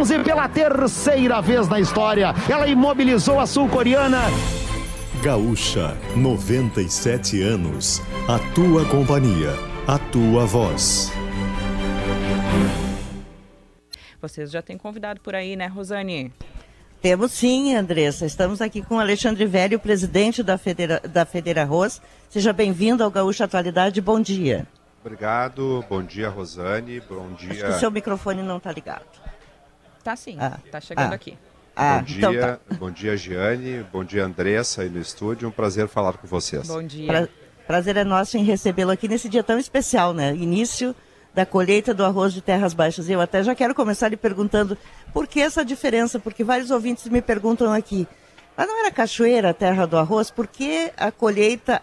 11 pela terceira vez na história. Ela imobilizou a sul-coreana. Gaúcha, 97 anos. A tua companhia, a tua voz. Vocês já têm convidado por aí, né, Rosane? Temos sim, Andressa. Estamos aqui com Alexandre Velho, presidente da Federa, da Federa Arroz. Seja bem-vindo ao Gaúcha Atualidade. Bom dia. Obrigado. Bom dia, Rosane. Bom dia. Acho que o seu microfone não está ligado. Tá sim. Ah. Tá chegando ah. aqui. Ah, bom então dia, então tá. bom dia, Giane. Bom dia, Andressa, aí no estúdio. Um prazer falar com vocês. Bom dia. Pra, prazer é nosso em recebê-lo aqui nesse dia tão especial, né? Início da colheita do arroz de terras baixas. Eu até já quero começar lhe perguntando por que essa diferença, porque vários ouvintes me perguntam aqui. Mas não era Cachoeira a terra do arroz? Por que a colheita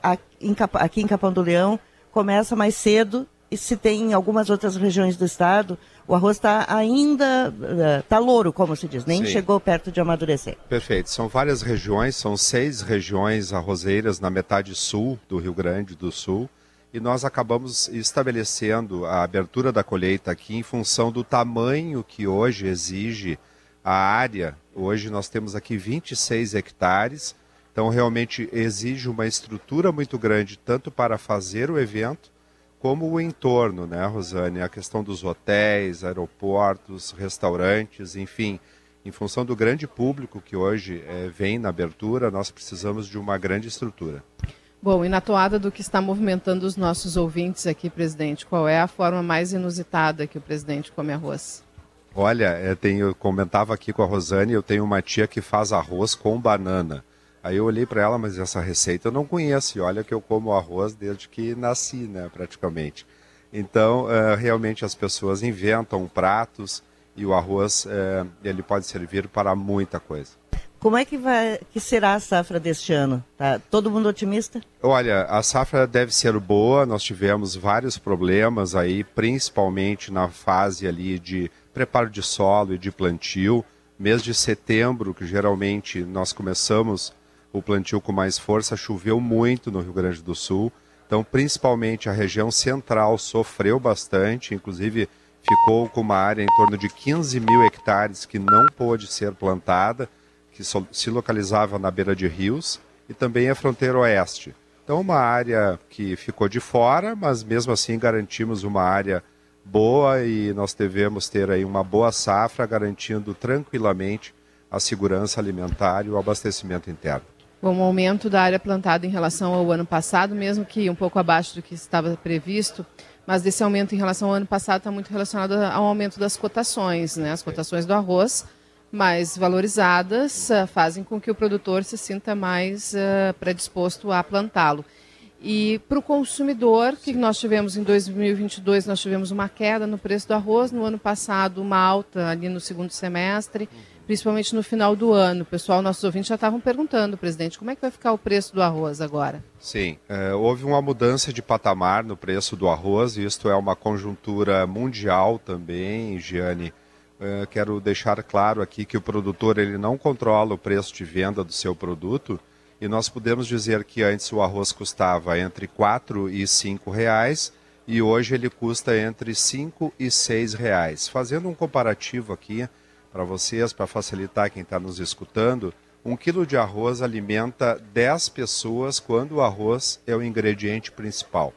aqui em Capão do Leão começa mais cedo e se tem em algumas outras regiões do estado, o arroz está ainda, está louro, como se diz, nem Sim. chegou perto de amadurecer. Perfeito. São várias regiões, são seis regiões arrozeiras na metade sul do Rio Grande do Sul e nós acabamos estabelecendo a abertura da colheita aqui em função do tamanho que hoje exige a área. Hoje nós temos aqui 26 hectares, então realmente exige uma estrutura muito grande, tanto para fazer o evento, como o entorno, né, Rosane? A questão dos hotéis, aeroportos, restaurantes, enfim. Em função do grande público que hoje é, vem na abertura, nós precisamos de uma grande estrutura. Bom, e na toada do que está movimentando os nossos ouvintes aqui, presidente, qual é a forma mais inusitada que o presidente come arroz? Olha, eu, tenho, eu comentava aqui com a Rosane, eu tenho uma tia que faz arroz com banana. Aí eu olhei para ela, mas essa receita eu não conheço. E olha que eu como arroz desde que nasci, né, praticamente. Então, uh, realmente as pessoas inventam pratos e o arroz uh, ele pode servir para muita coisa. Como é que, vai, que será a safra deste ano? Tá todo mundo otimista? Olha, a safra deve ser boa. Nós tivemos vários problemas aí, principalmente na fase ali de preparo de solo e de plantio. Mês de setembro, que geralmente nós começamos o plantio com mais força, choveu muito no Rio Grande do Sul. Então, principalmente a região central sofreu bastante, inclusive ficou com uma área em torno de 15 mil hectares que não pôde ser plantada que se localizava na beira de rios e também a fronteira oeste. Então, uma área que ficou de fora, mas mesmo assim garantimos uma área boa e nós devemos ter aí uma boa safra, garantindo tranquilamente a segurança alimentar e o abastecimento interno. O aumento da área plantada em relação ao ano passado, mesmo que um pouco abaixo do que estava previsto, mas desse aumento em relação ao ano passado está muito relacionado ao aumento das cotações, né? As cotações do arroz mais valorizadas uh, fazem com que o produtor se sinta mais uh, predisposto a plantá-lo. E para o consumidor, que nós tivemos em 2022, nós tivemos uma queda no preço do arroz, no ano passado uma alta ali no segundo semestre, principalmente no final do ano. O pessoal, nossos ouvintes já estavam perguntando, presidente, como é que vai ficar o preço do arroz agora? Sim, é, houve uma mudança de patamar no preço do arroz, isto é uma conjuntura mundial também, Giane. Uh, quero deixar claro aqui que o produtor ele não controla o preço de venda do seu produto e nós podemos dizer que antes o arroz custava entre 4 e 5 reais e hoje ele custa entre 5 e 6 reais. Fazendo um comparativo aqui para vocês, para facilitar quem está nos escutando, um quilo de arroz alimenta 10 pessoas quando o arroz é o ingrediente principal,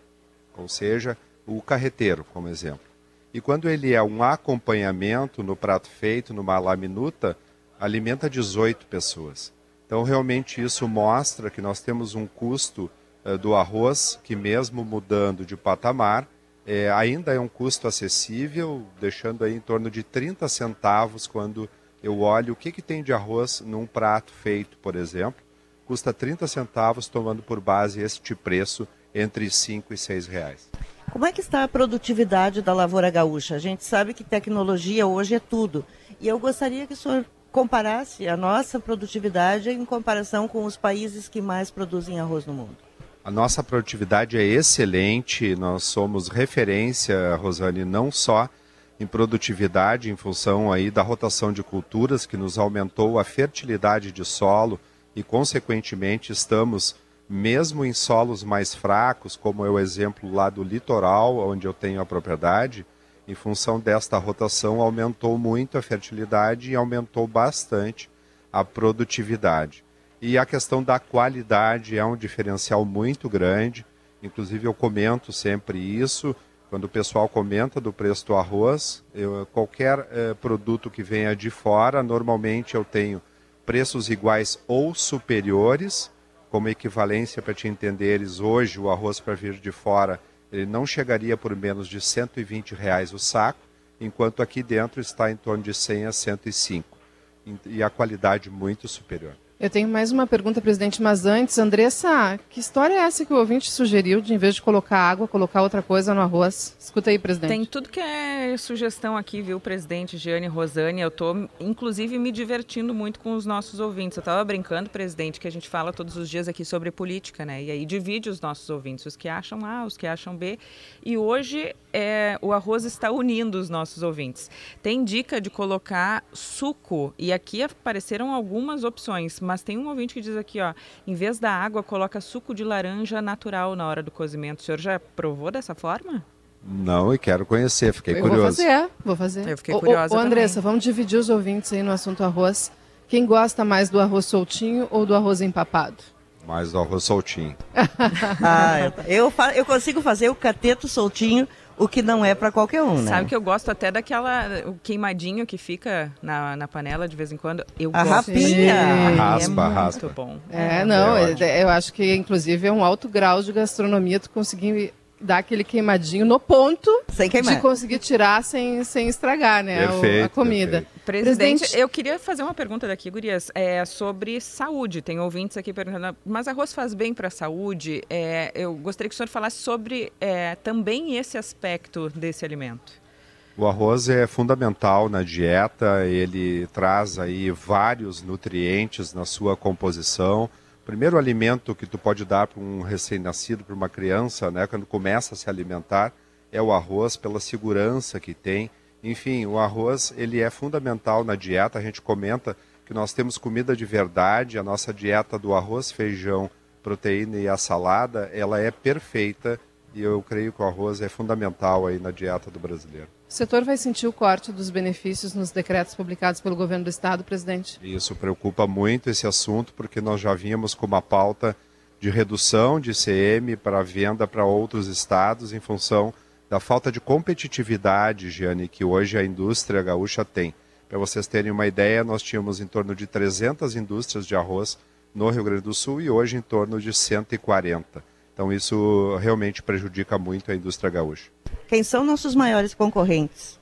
ou seja, o carreteiro, como exemplo. E quando ele é um acompanhamento no prato feito, numa laminuta, alimenta 18 pessoas. Então, realmente, isso mostra que nós temos um custo uh, do arroz que, mesmo mudando de patamar, é, ainda é um custo acessível, deixando aí em torno de 30 centavos quando eu olho o que, que tem de arroz num prato feito, por exemplo. Custa 30 centavos, tomando por base este preço entre 5 e 6 reais. Como é que está a produtividade da lavoura gaúcha? A gente sabe que tecnologia hoje é tudo. E eu gostaria que o senhor comparasse a nossa produtividade em comparação com os países que mais produzem arroz no mundo. A nossa produtividade é excelente, nós somos referência, Rosane, não só em produtividade em função aí da rotação de culturas que nos aumentou a fertilidade de solo e consequentemente estamos mesmo em solos mais fracos, como é o exemplo lá do litoral, onde eu tenho a propriedade, Em função desta rotação, aumentou muito a fertilidade e aumentou bastante a produtividade. E a questão da qualidade é um diferencial muito grande. Inclusive, eu comento sempre isso. Quando o pessoal comenta do preço do arroz, eu, qualquer eh, produto que venha de fora, normalmente eu tenho preços iguais ou superiores. Como equivalência para te entenderes, hoje o arroz para vir de fora ele não chegaria por menos de 120 reais o saco, enquanto aqui dentro está em torno de 100 a 105 e a qualidade muito superior. Eu tenho mais uma pergunta, presidente, mas antes, Andressa, que história é essa que o ouvinte sugeriu de, em vez de colocar água, colocar outra coisa no arroz? Escuta aí, presidente. Tem tudo que é sugestão aqui, viu, presidente Giane Rosane. Eu estou, inclusive, me divertindo muito com os nossos ouvintes. Eu estava brincando, presidente, que a gente fala todos os dias aqui sobre política, né? E aí divide os nossos ouvintes, os que acham A, os que acham B. E hoje é, o arroz está unindo os nossos ouvintes. Tem dica de colocar suco, e aqui apareceram algumas opções, mas tem um ouvinte que diz aqui, ó, em vez da água, coloca suco de laranja natural na hora do cozimento. O senhor já provou dessa forma? Não, e quero conhecer, fiquei Eu curioso. Vou fazer, vou fazer. Eu fiquei curiosa ô, ô, Andressa, também. vamos dividir os ouvintes aí no assunto arroz. Quem gosta mais do arroz soltinho ou do arroz empapado? Mais do arroz soltinho. Ah, eu, fa- eu consigo fazer o cateto soltinho, o que não é para qualquer um, né? Sabe que eu gosto até daquela, o queimadinho que fica na, na panela de vez em quando. Eu A gosto. rapinha. É Raspa, muito raspa. bom. É, não, é é- ótimo. eu acho que inclusive é um alto grau de gastronomia tu conseguir dar aquele queimadinho no ponto Sem queimar. de conseguir tirar sem, sem estragar, né, o- a Perfeito, comida. perfeito. Presidente, eu queria fazer uma pergunta daqui, Gurias, é, sobre saúde. Tem ouvintes aqui perguntando, mas arroz faz bem para a saúde? É, eu gostaria que o senhor falasse sobre é, também esse aspecto desse alimento. O arroz é fundamental na dieta, ele traz aí vários nutrientes na sua composição. Primeiro alimento que tu pode dar para um recém-nascido, para uma criança, né, quando começa a se alimentar, é o arroz pela segurança que tem. Enfim, o arroz ele é fundamental na dieta. A gente comenta que nós temos comida de verdade. A nossa dieta do arroz, feijão, proteína e a salada, ela é perfeita e eu creio que o arroz é fundamental aí na dieta do brasileiro. O setor vai sentir o corte dos benefícios nos decretos publicados pelo governo do estado, presidente? Isso preocupa muito esse assunto, porque nós já vínhamos com uma pauta de redução de ICM para venda para outros estados em função da falta de competitividade, Giane, que hoje a indústria gaúcha tem. Para vocês terem uma ideia, nós tínhamos em torno de 300 indústrias de arroz no Rio Grande do Sul e hoje em torno de 140. Então isso realmente prejudica muito a indústria gaúcha. Quem são nossos maiores concorrentes?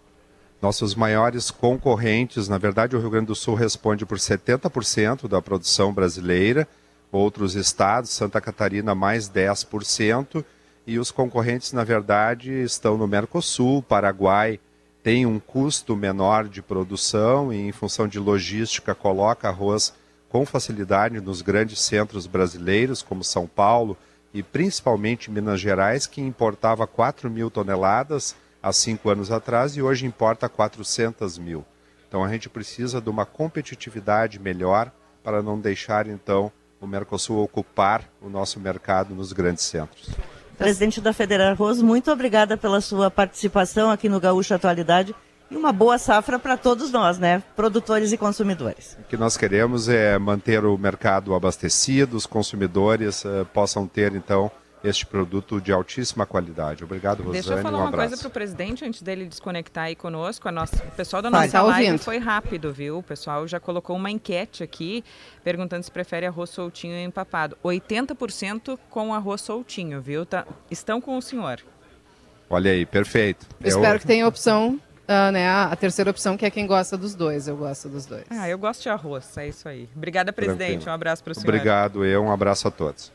Nossos maiores concorrentes, na verdade, o Rio Grande do Sul responde por 70% da produção brasileira, outros estados, Santa Catarina, mais 10%, e os concorrentes, na verdade, estão no Mercosul, Paraguai, tem um custo menor de produção e, em função de logística, coloca arroz com facilidade nos grandes centros brasileiros, como São Paulo e principalmente Minas Gerais, que importava 4 mil toneladas há cinco anos atrás e hoje importa 400 mil. Então a gente precisa de uma competitividade melhor para não deixar então o Mercosul ocupar o nosso mercado nos grandes centros. Presidente da Federal Arroz, muito obrigada pela sua participação aqui no Gaúcho Atualidade e uma boa safra para todos nós, né? Produtores e consumidores. O que nós queremos é manter o mercado abastecido, os consumidores eh, possam ter então este produto de altíssima qualidade. Obrigado, Rosane. Deixa eu falar um uma abraço. coisa para o presidente antes dele desconectar aí conosco. A nossa, o pessoal da Vai, nossa tá live ouvindo. foi rápido, viu? O pessoal já colocou uma enquete aqui perguntando se prefere arroz soltinho ou empapado. 80% com arroz soltinho, viu? Tá, estão com o senhor. Olha aí, perfeito. Eu espero que tenha a opção, ah, né, a a terceira opção, que é quem gosta dos dois. Eu gosto dos dois. Ah, eu gosto de arroz, é isso aí. Obrigada, presidente. Tranquilo. Um abraço para o senhor. Obrigado, eu. Um abraço a todos.